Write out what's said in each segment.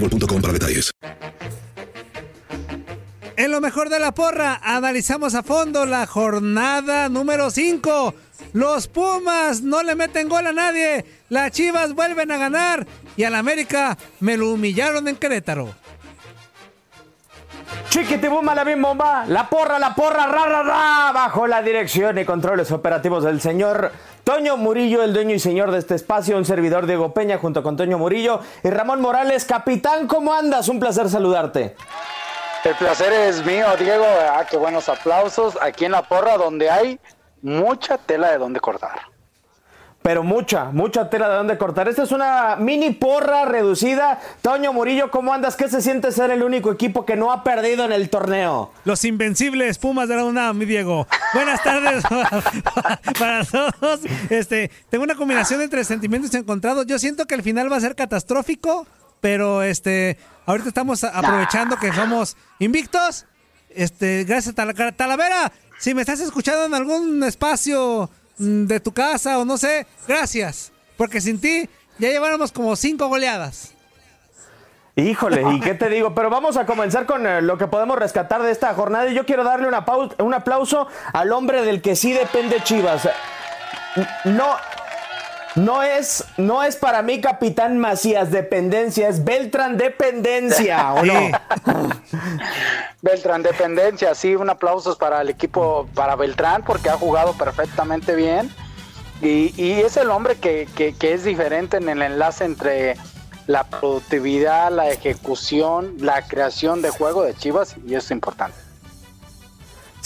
boostmobile.com para detalles. En lo mejor de la porra, analizamos a fondo la jornada número 5. Los Pumas no le meten gol a nadie. Las Chivas vuelven a ganar. Y al América me lo humillaron en Querétaro. Chiquitibuma la bim bomba, la porra, la porra, ra, ra, ra, bajo la dirección y controles operativos del señor Toño Murillo, el dueño y señor de este espacio, un servidor Diego Peña junto con Toño Murillo y Ramón Morales. Capitán, ¿cómo andas? Un placer saludarte. El placer es mío, Diego. Ah, qué buenos aplausos. Aquí en la porra, donde hay mucha tela de donde cortar. Pero mucha, mucha tela de donde cortar. Esta es una mini porra reducida. Toño Murillo, ¿cómo andas? ¿Qué se siente ser el único equipo que no ha perdido en el torneo? Los invencibles Pumas de la UNAM, mi Diego. Buenas tardes para todos. Este, tengo una combinación entre sentimientos encontrados. Yo siento que el final va a ser catastrófico, pero este, ahorita estamos aprovechando que somos invictos. Este, gracias Tal- Talavera. Si me estás escuchando en algún espacio de tu casa o no sé, gracias. Porque sin ti ya lleváramos como cinco goleadas. Híjole, ¿y qué te digo? Pero vamos a comenzar con eh, lo que podemos rescatar de esta jornada. Y yo quiero darle una un aplauso al hombre del que sí depende Chivas. No, no es, no es para mí Capitán Macías dependencia, es Beltrán dependencia, ¿o no? Beltrán Dependencia, sí, un aplauso para el equipo, para Beltrán, porque ha jugado perfectamente bien. Y, y es el hombre que, que- es diferente en el enlace entre la productividad, la ejecución, la creación de juego de Chivas, y eso es importante.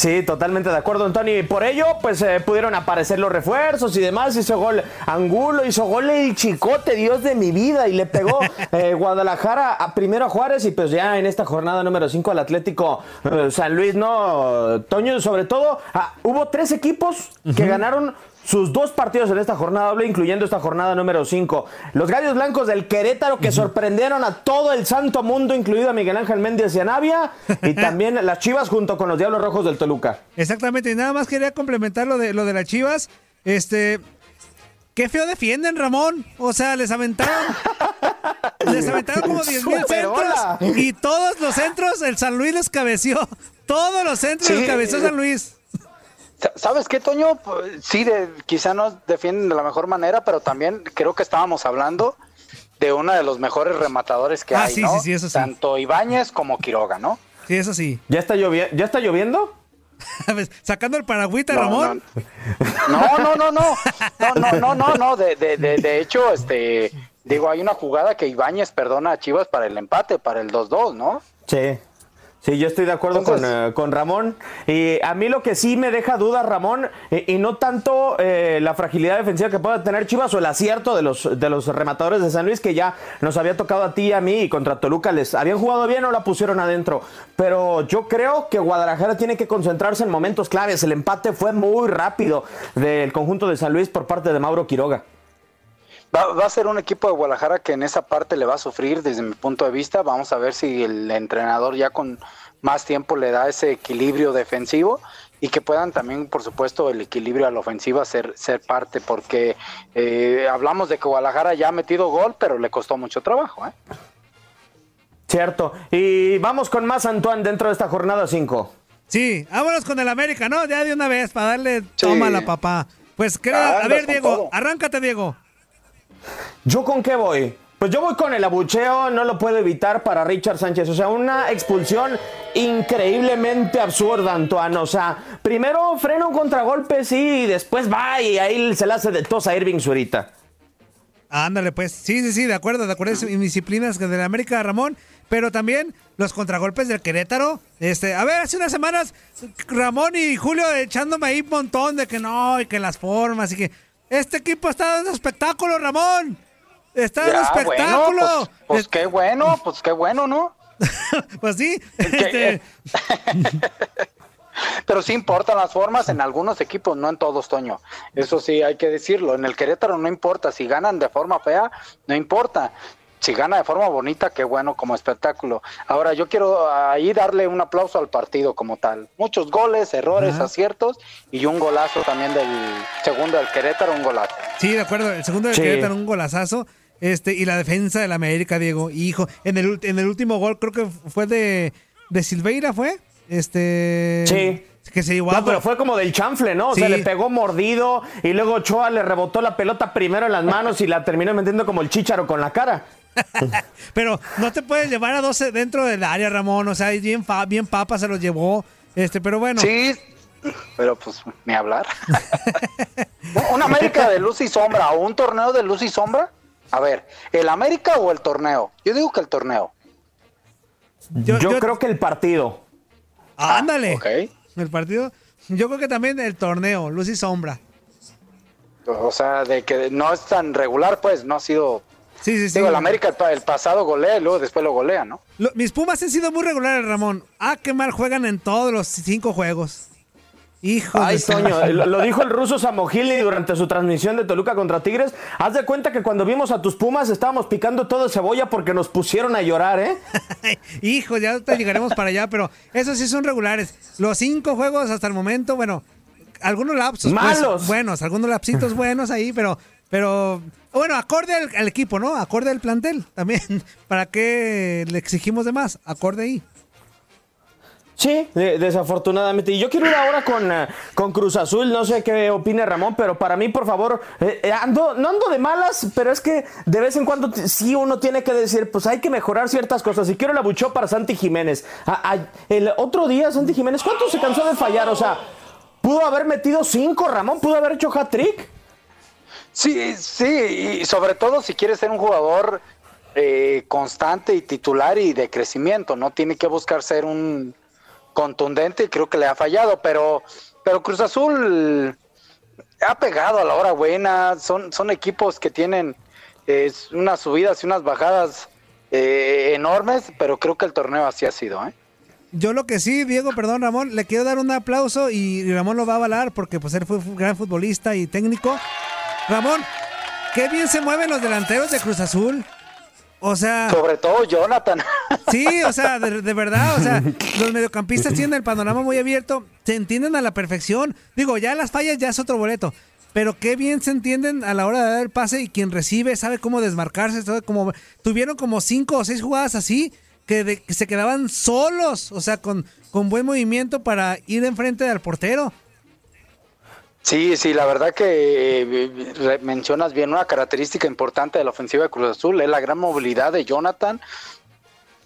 Sí, totalmente de acuerdo, Antonio. Y por ello, pues eh, pudieron aparecer los refuerzos y demás. Hizo gol Angulo, hizo gol el Chicote, Dios de mi vida. Y le pegó eh, Guadalajara a, primero a Juárez y pues ya en esta jornada número 5 al Atlético eh, San Luis, ¿no? Toño, sobre todo, ah, hubo tres equipos que ganaron sus dos partidos en esta jornada doble, incluyendo esta jornada número 5. Los Gallos Blancos del Querétaro que sorprendieron a todo el santo mundo, incluido a Miguel Ángel Méndez y a Navia, y también las Chivas junto con los Diablos Rojos del Toluca. Exactamente, y nada más quería complementar lo de lo de las Chivas. Este, qué feo defienden, Ramón. O sea, les aventaron les aventaron como 10 mil centros y todos los centros el San Luis les cabeció. Todos los centros Sí. los cabeció San Luis. Sa- ¿Sabes qué, Toño? Pues, Sí, de, quizá no defienden de la mejor manera, pero también creo que estábamos hablando de uno de los mejores rematadores que Ah, hay, sí, ¿no? sí, sí, eso sí. Tanto Ibáñez como Quiroga, ¿no? Sí, eso sí. ¿Ya está, llovi- ¿Ya está lloviendo? Sacando el paragüita, No, Ramón. No, no, no, no. No, no, no, no, no. De, de, de, de hecho, este, Digo, hay una jugada que Ibáñez perdona a Chivas para el empate, para el 2-2, ¿no? Sí. Sí, yo estoy de acuerdo con, eh, con, Ramón. Y a mí lo que sí me deja duda, Ramón, y, no tanto eh, la fragilidad defensiva que pueda tener Chivas o el acierto de los, de los rematadores de San Luis, que ya nos había tocado a ti y a mí, y contra Toluca les habían jugado bien o la pusieron adentro. Pero yo creo que Guadalajara tiene que concentrarse en momentos claves. El empate fue muy rápido del conjunto de San Luis por parte de Mauro Quiroga. Va, va, a ser un equipo de Guadalajara que en esa parte le va a sufrir desde mi punto de vista. Vamos a ver si el entrenador ya con más tiempo le da ese equilibrio defensivo y que puedan también, por supuesto, el equilibrio a la ofensiva ser, ser parte, porque eh, hablamos de que Guadalajara ya ha metido gol, pero le costó mucho trabajo. ¿eh? Cierto. Y vamos con más, Antoine, dentro de esta jornada 5. Sí, vámonos con el América, ¿no? Ya de una vez, para darle toma a la papá. Pues, a ver, Diego, arráncate, Diego. ¿Yo con qué voy? Pues yo voy con el abucheo, no lo puedo evitar para Richard Sánchez. O sea, una expulsión increíblemente absurda, Antoine. O sea, primero frena un contragolpe, sí, y después va y ahí se le hace de tos a Irving Zurita. Ándale, pues. Sí, sí, sí, de acuerdo, de acuerdo. Disciplinas de la América, Ramón. Pero también los contragolpes del Querétaro. Este, a ver, hace unas semanas, Ramón y Julio echándome ahí un montón de que no, y que las formas, y que. Este equipo está dando espectáculo, Ramón. Está en espectáculo. pues, pues qué bueno, pues qué bueno, ¿no? pues sí. Este... Pero sí importan las formas en algunos equipos, no en todos, Toño. Eso sí hay que decirlo. En el Querétaro no importa. Si ganan de forma fea, no importa si gana de forma bonita, qué bueno como espectáculo. Ahora yo quiero ahí darle un aplauso al partido como tal. Muchos goles, errores, aciertos y un golazo también del segundo del Querétaro, un golazo. Sí, de acuerdo, el segundo del Querétaro, un golazazo. Este, y la defensa del América, Diego, hijo, en el, en el último gol creo que fue de, de Silveira, ¿fue? Este... Sí. Que se no, pero fue como del chanfle, ¿no? O sea, le pegó mordido y luego Ochoa le rebotó la pelota primero en las manos y la terminó metiendo como el chícharo con la cara. Pero no te puedes llevar a 12 dentro del área, Ramón. O sea, bien, bien papa se los llevó. Este, pero bueno. Sí, pero pues ni hablar. ¿Una América de luz y sombra o un torneo de luz y sombra? A ver, ¿el América o el torneo? Yo digo que el torneo. Yo, creo que el partido. Ah, ándale. El partido. Yo creo que también el torneo, luz y sombra. O sea, de que no es tan regular, pues, no ha sido Sí, sí, sí. Digo, el América el, pasado golea y luego después lo golea, ¿no? mis Pumas han sido muy regulares, Ramón. Ah, qué mal juegan en todos los cinco juegos. Hijo Ay, Toño, lo dijo el ruso Samogili durante su transmisión de Toluca contra Tigres. Haz de cuenta que cuando vimos a tus Pumas estábamos picando todo de cebolla porque nos pusieron a llorar, ¿eh? Hijo, ya te llegaremos para allá, pero esos sí son regulares. Los cinco juegos hasta el momento, bueno, algunos lapsos. Pues, Malos. buenos, algunos lapsitos buenos ahí, pero, pero bueno, acorde al, equipo, ¿no? Acorde al plantel también. ¿Para qué le exigimos de más? Acorde ahí. Sí, desafortunadamente. Y yo quiero ir ahora con, eh, con, Cruz Azul, no sé qué opine Ramón, pero para mí, por favor, eh, eh, ando, no ando de malas, pero es que de vez en cuando sí uno tiene que decir, pues hay que mejorar ciertas cosas. Y quiero la buchó para Santi Jiménez. el otro día, Santi Jiménez, ¿cuánto se cansó de fallar? O sea, pudo haber metido cinco, Ramón, pudo haber hecho hat-trick. Sí, sí, y sobre todo si quieres ser un jugador eh, constante y titular y de crecimiento, no tiene que buscar ser un contundente y creo que le ha fallado, pero, pero Cruz Azul ha pegado a la hora buena, son, son equipos que tienen unas subidas y unas bajadas eh, enormes, pero creo que el torneo así ha sido, ¿eh? Yo lo que sí, Diego, perdón, Ramón, le quiero dar un aplauso y Ramón lo va a avalar porque pues él fue un gran futbolista y técnico. Ramón, qué bien se mueven los delanteros de Cruz Azul. O sea. Sobre todo Jonathan. Sí, o sea, de, verdad, o sea, los mediocampistas tienen el panorama muy abierto, se entienden a la perfección. Digo, ya las fallas ya es otro boleto. Pero qué bien se entienden a la hora de dar el pase y quien recibe sabe cómo desmarcarse. como, tuvieron como cinco o seis jugadas así que, que se quedaban solos, o sea, con, con buen movimiento para ir enfrente del portero. Sí, sí, la verdad que eh, mencionas bien una característica importante de la ofensiva de Cruz Azul es la gran movilidad de Jonathan,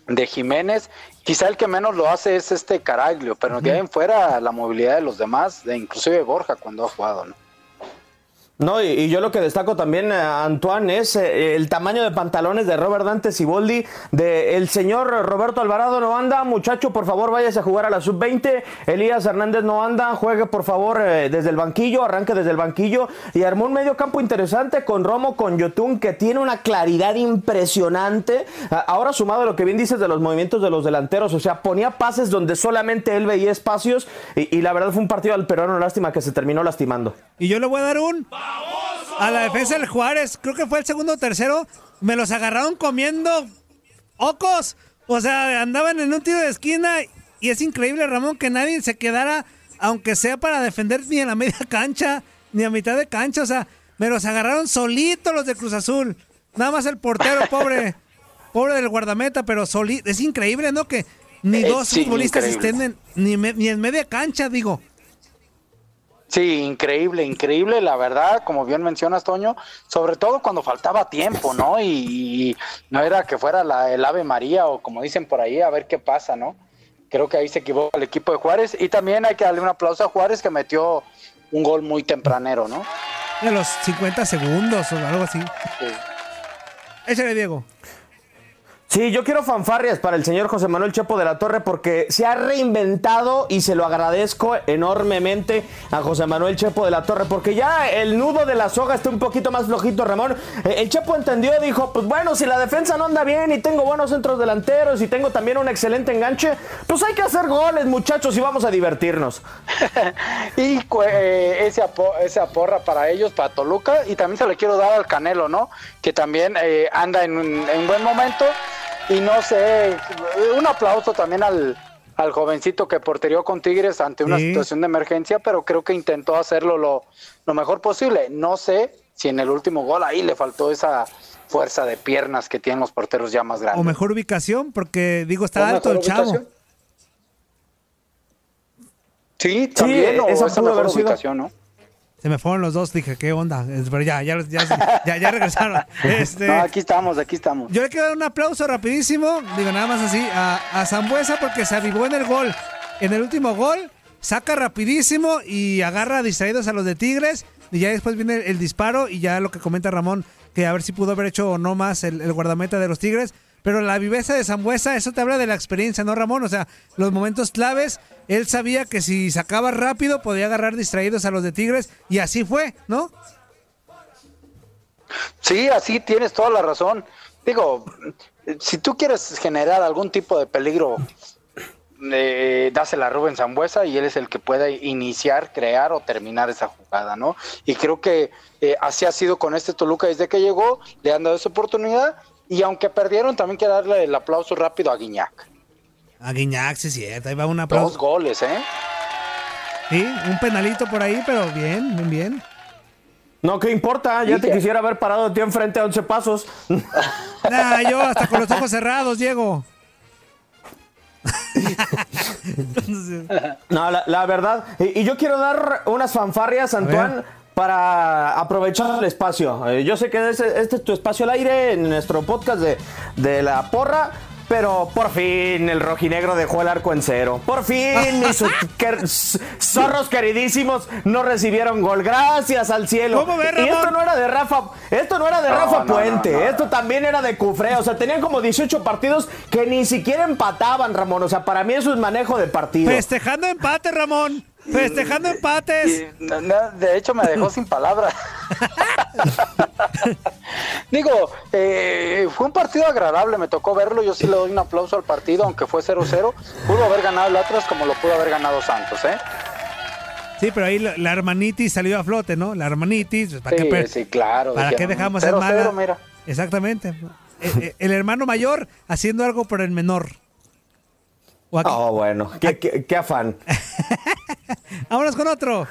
de Jiménez. Quizá el que menos lo hace es este Caraglio, pero de ahí en fuera la movilidad de los demás, de inclusive Borja cuando ha jugado, ¿no? No, y, yo lo que destaco también, eh, Antoine, es eh, el tamaño de pantalones de Robert Dante Siboldi, de el señor Roberto Alvarado no anda, muchacho, por favor váyase a jugar a la sub-20, Elías Hernández no anda, juegue por favor eh, desde el banquillo, arranque desde el banquillo, y armó un medio campo interesante con Romo, con Yotun, que tiene una claridad impresionante, ahora sumado a lo que bien dices de los movimientos de los delanteros, o sea, ponía pases donde solamente él veía espacios, y, y la verdad fue un partido al peruano, lástima que se terminó lastimando. Y yo le voy a dar un. A la defensa del Juárez, creo que fue el segundo o tercero. Me los agarraron comiendo ocos. O sea, andaban en un tiro de esquina. Y es increíble, Ramón, que nadie se quedara, aunque sea para defender ni en la media cancha, ni a mitad de cancha. O sea, me los agarraron solitos los de Cruz Azul. Nada más el portero, pobre. Pobre del guardameta, pero solito. Es increíble, ¿no? Que ni Eh, dos sí, futbolistas increíble. estén en, ni, me- ni en media cancha, digo. Sí, increíble, increíble, la verdad, como bien mencionas, Toño, sobre todo cuando faltaba tiempo, ¿no? Y, y no era que fuera la, el Ave María o como dicen por ahí, a ver qué pasa, ¿no? Creo que ahí se equivocó el equipo de Juárez y también hay que darle un aplauso a Juárez que metió un gol muy tempranero, ¿no? De los 50 segundos o algo así. Sí. Échale, Diego. Sí, yo quiero fanfarrias para el señor José Manuel Chepo de la Torre porque se ha reinventado y se lo agradezco enormemente a José Manuel Chepo de la Torre porque ya el nudo de la soga está un poquito más flojito, Ramón. Eh, El Chepo entendió, dijo, pues bueno, si la defensa no anda bien y tengo buenos centros delanteros y tengo también un excelente enganche, pues hay que hacer goles, muchachos, y vamos a divertirnos. Y cu- eh, ese esa porra para ellos, para Toluca, y también se le quiero dar al Canelo, ¿no? Que también eh, anda en un, en buen momento. Y no sé, un aplauso también al, al jovencito que porterió con Tigres ante una Sí. situación de emergencia, pero creo que intentó hacerlo lo, lo mejor posible. No sé si en el último gol ahí le faltó esa fuerza de piernas que tienen los porteros ya más grandes. O mejor ubicación, porque digo, está ¿O alto el chavo. ubicación? Sí, también, o esa esa pudo mejor haber sido. ubicación, ¿no? Se me fueron los dos, dije, ¿qué onda? Pero ya, ya, ya, ya, ya regresaron. Este, No, aquí estamos, aquí estamos. yo le quiero dar un aplauso rapidísimo, digo nada más así, a, a Zambuesa porque se avivó en el gol. En el último gol, saca rapidísimo y agarra distraídos a los de Tigres. Y ya después viene el, el disparo y ya lo que comenta Ramón, que a ver si pudo haber hecho o no más el, el guardameta de los Tigres. Pero la viveza de Zambuesa, eso te habla de la experiencia, ¿no, Ramón? O sea, los momentos claves, él sabía que si sacaba rápido podía agarrar distraídos a los de Tigres y así fue, ¿no? Sí, así tienes toda la razón. Digo, si tú quieres generar algún tipo de peligro, eh, dásela a Rubén Zambuesa y él es el que puede iniciar, crear o terminar esa jugada, ¿no? Y creo que eh, así ha sido con este Toluca desde que llegó, le han dado esa oportunidad y aunque perdieron, también quiero darle el aplauso rápido a Guiñac. A Guiñac, sí, cierto, ahí va un Dos aplauso. goles, ¿eh? Sí, un penalito por ahí, pero bien, bien, bien. No, ¿qué importa? Ya te que- quisiera haber parado a ti enfrente a 11 pasos. Nah, yo hasta con los ojos cerrados, Diego. No, la, la verdad. Y, y yo quiero dar unas fanfarrias, Antoine, ver. Para aprovechar el espacio. Eh, yo sé que este, este es tu espacio al aire en nuestro podcast de, de la porra. Pero por fin el rojinegro dejó el arco en cero. Por fin mis zorros queridísimos no recibieron gol. Gracias al cielo. ¿Cómo ves, y esto Ramón? no era de Rafa, esto no era de No, Rafa no, Puente, no. esto también era de Cufré. O sea, tenían como 18 partidos que ni siquiera empataban, Ramón. O sea, para mí eso es manejo de partido. Festejando empate, Ramón. Festejando empates. Y, no, no, de hecho, me dejó sin palabras. Digo, eh, fue un partido agradable, me tocó verlo. Yo sí le doy un aplauso al partido, aunque fue 0-0. Pudo haber ganado el Atlas como lo pudo haber ganado Santos, ¿eh? Sí, pero ahí la, la hermanitis salió a flote, ¿no? La hermanitis. pues, ¿Para Sí, qué, sí, claro. ¿Para qué dejamos el 0-0, mala? mira. Exactamente. Eh, eh, El hermano mayor haciendo algo por el menor. Oh, bueno, qué, qué- qué afán. Vámonos con otro.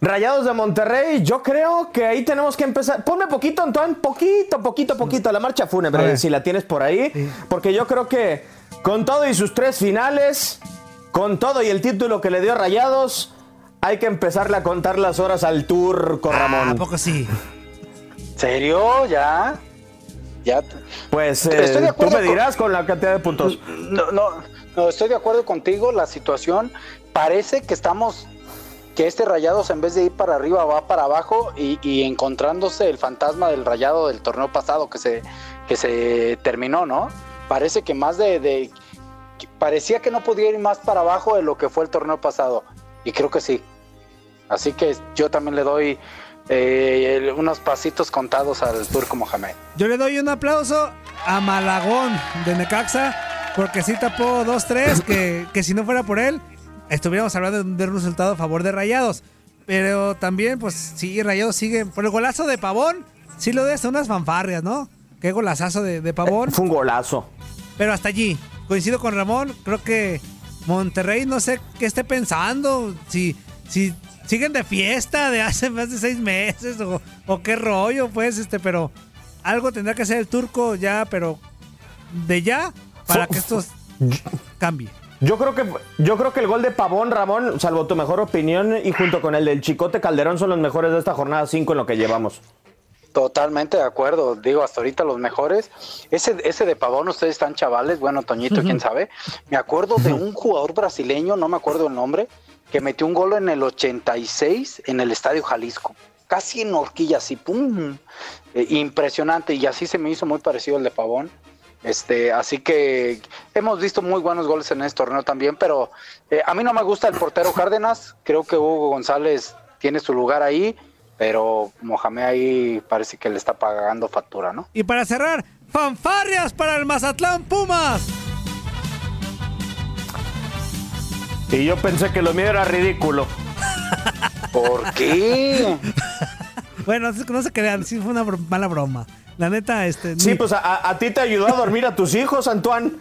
Rayados de Monterrey, yo creo que ahí tenemos que empezar. Ponme poquito, Antoine, poquito, poquito, poquito. La marcha A fúnebre, si la tienes por ahí. Sí. Porque yo creo que con todo y sus tres finales, con todo y el título que le dio a Rayados, hay que empezarle a contar las horas al turco, Ah, ¿A Ramón. poco sí? ¿Serio? ¿Ya? ¿Ya? te- Pues Estoy de eh, tú me con- dirás con la cantidad de puntos. No, no, no, estoy de acuerdo contigo. La situación parece que estamos que este Rayados en vez de ir para arriba va para abajo y, encontrándose el fantasma del Rayado del torneo pasado que se, que se terminó, ¿no? Parece que más de, de- parecía que no podía ir más para abajo de lo que fue el torneo pasado y creo que sí. Así que yo también le doy eh, unos pasitos contados al Turco Mohamed. Yo le doy un aplauso a Malagón de Necaxa, porque sí tapó 2-3, que, que si no fuera por él, estuviéramos hablando de un, resultado a favor de Rayados. Pero también, pues sí, Rayados sigue. Por el golazo de Pavón, sí lo de hasta unas fanfarrias, ¿no? Qué golazazo de, de Pavón. Fue un golazo. Pero hasta allí, coincido con Ramón, creo que Monterrey no sé qué esté pensando, si, si siguen de fiesta de hace más de seis meses o, o qué rollo, pues, este, pero algo tendrá que hacer el turco ya, pero de ya, para que esto cambie. Yo creo que yo creo que el gol de Pavón, Ramón, salvo tu mejor opinión, y junto con el del Chicote Calderón son los mejores de esta jornada 5 en lo que llevamos. Totalmente de acuerdo, digo, hasta ahorita los mejores. Ese, ese de Pavón, ustedes están chavales, bueno, Toñito, quién sabe. Me acuerdo de un jugador brasileño, no me acuerdo el nombre, que metió un gol en el 86 en el Estadio Jalisco. Casi en horquilla, así, pum. Eh, impresionante, y así se me hizo muy parecido el de Pavón. Este, así que hemos visto muy buenos goles en este torneo también, pero eh, a mí no me gusta el portero Cárdenas. Creo que Hugo González tiene su lugar ahí, pero Mohamed ahí parece que le está pagando factura, ¿no? Y para cerrar, fanfarrias para el Mazatlán Pumas. Y yo pensé que lo mío era ridículo. ¿Por qué? Bueno, no se crean, sí fue una br- mala broma. La neta, este. Sí, ni- pues a- a, ti te ayudó a dormir a tus hijos, Antoine.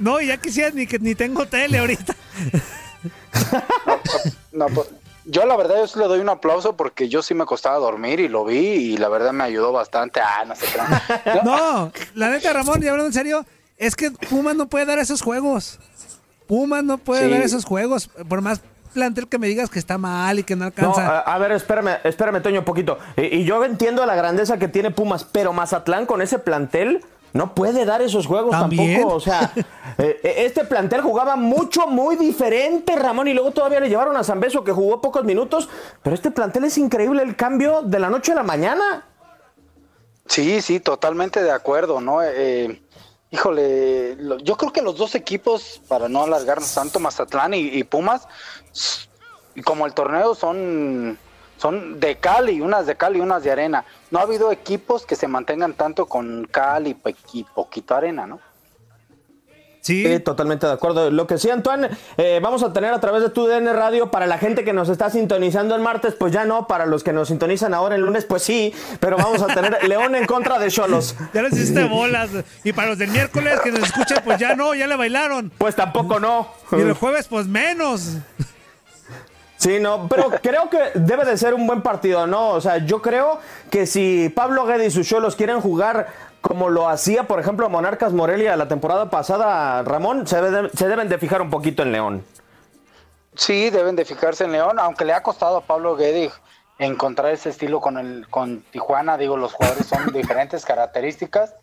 No, ya quisiera ni que ni tengo tele ahorita. No, pues, yo la verdad yo sí le doy un aplauso porque yo sí me costaba dormir y lo vi y la verdad me ayudó bastante. Ah, no sé qué. No, la neta, Ramón, y hablando en serio, es que Pumas no puede dar esos juegos. Pumas no puede Sí. dar esos juegos. Por más plantel que me digas que está mal y que no No, alcanza. a, a ver, espérame, espérame, Toño, un poquito. Y, y yo entiendo la grandeza que tiene Pumas, pero Mazatlán con ese plantel no puede dar esos juegos ¿También? tampoco. O sea, eh, eh, este plantel jugaba mucho, muy diferente, Ramón, y luego todavía le llevaron a San Beso que jugó pocos minutos. Pero este plantel es increíble el cambio de la noche a la mañana. Sí, sí, totalmente de acuerdo, ¿no? Eh, híjole, yo creo que los dos equipos, para no alargarnos tanto, Mazatlán y, y Pumas, como el torneo son, son de cal y unas de cal y unas de arena. No ha habido equipos que se mantengan tanto con cal y, pe- y poquito arena, ¿no? Sí. totalmente de acuerdo. Lo que sí, Antoine, eh, vamos a tener a través de tu DN Radio para la gente que nos está sintonizando el martes, pues ya no, para los que nos sintonizan ahora el lunes, pues sí, pero vamos a tener León en contra de Cholos. Ya les hiciste bolas. Y para los del miércoles que nos escuchen, pues ya no, ya le bailaron. Pues tampoco no. Y el jueves, pues menos. Sí, no, pero creo que debe de ser un buen partido, ¿no? O sea, yo creo que si Pablo Guede y sus Cholos quieren jugar como lo hacía, por ejemplo, Monarcas Morelia la temporada pasada, Ramón, se, debe- se deben de fijar un poquito en León. Sí, deben de fijarse en León, aunque le ha costado a Pablo Guede encontrar ese estilo con el con Tijuana, digo, los jugadores son diferentes características,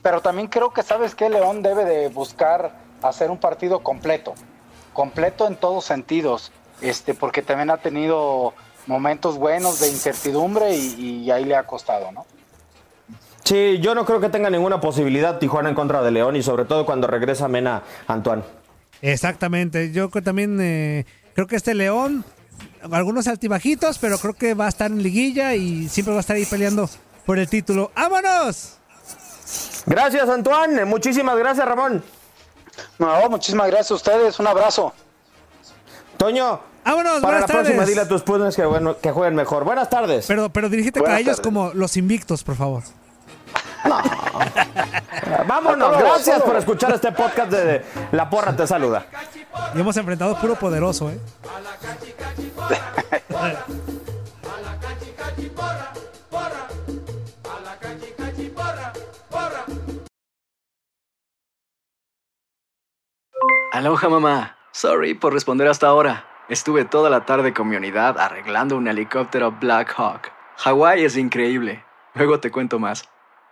pero también creo que sabes que León debe de buscar hacer un partido completo, completo en todos sentidos, este, porque también ha tenido momentos buenos de incertidumbre y, y ahí le ha costado, ¿no? Sí, yo no creo que tenga ninguna posibilidad Tijuana en contra de León y sobre todo cuando regresa Mena, Antoine. Exactamente. Yo creo también eh, creo que este León, algunos altibajitos, pero creo que va a estar en liguilla y siempre va a estar ahí peleando por el título. ¡Vámonos! Gracias, Antoine. Muchísimas gracias, Ramón. No, muchísimas gracias a ustedes, un abrazo. Toño, ¡Vámonos! para la próxima dile a tus Pumas que, bueno, que jueguen mejor. Buenas tardes. Pero, pero dirígete Buenas a ellos tardes. como los invictos, por favor. Vámonos. Gracias por escuchar este podcast de La Porra Te Saluda. Y hemos enfrentado puro poderoso, ¿eh? Aloha mamá. Sorry por responder hasta ahora. Estuve toda la tarde con mi unidad arreglando un helicóptero Black Hawk. Hawái es increíble. Luego te cuento más.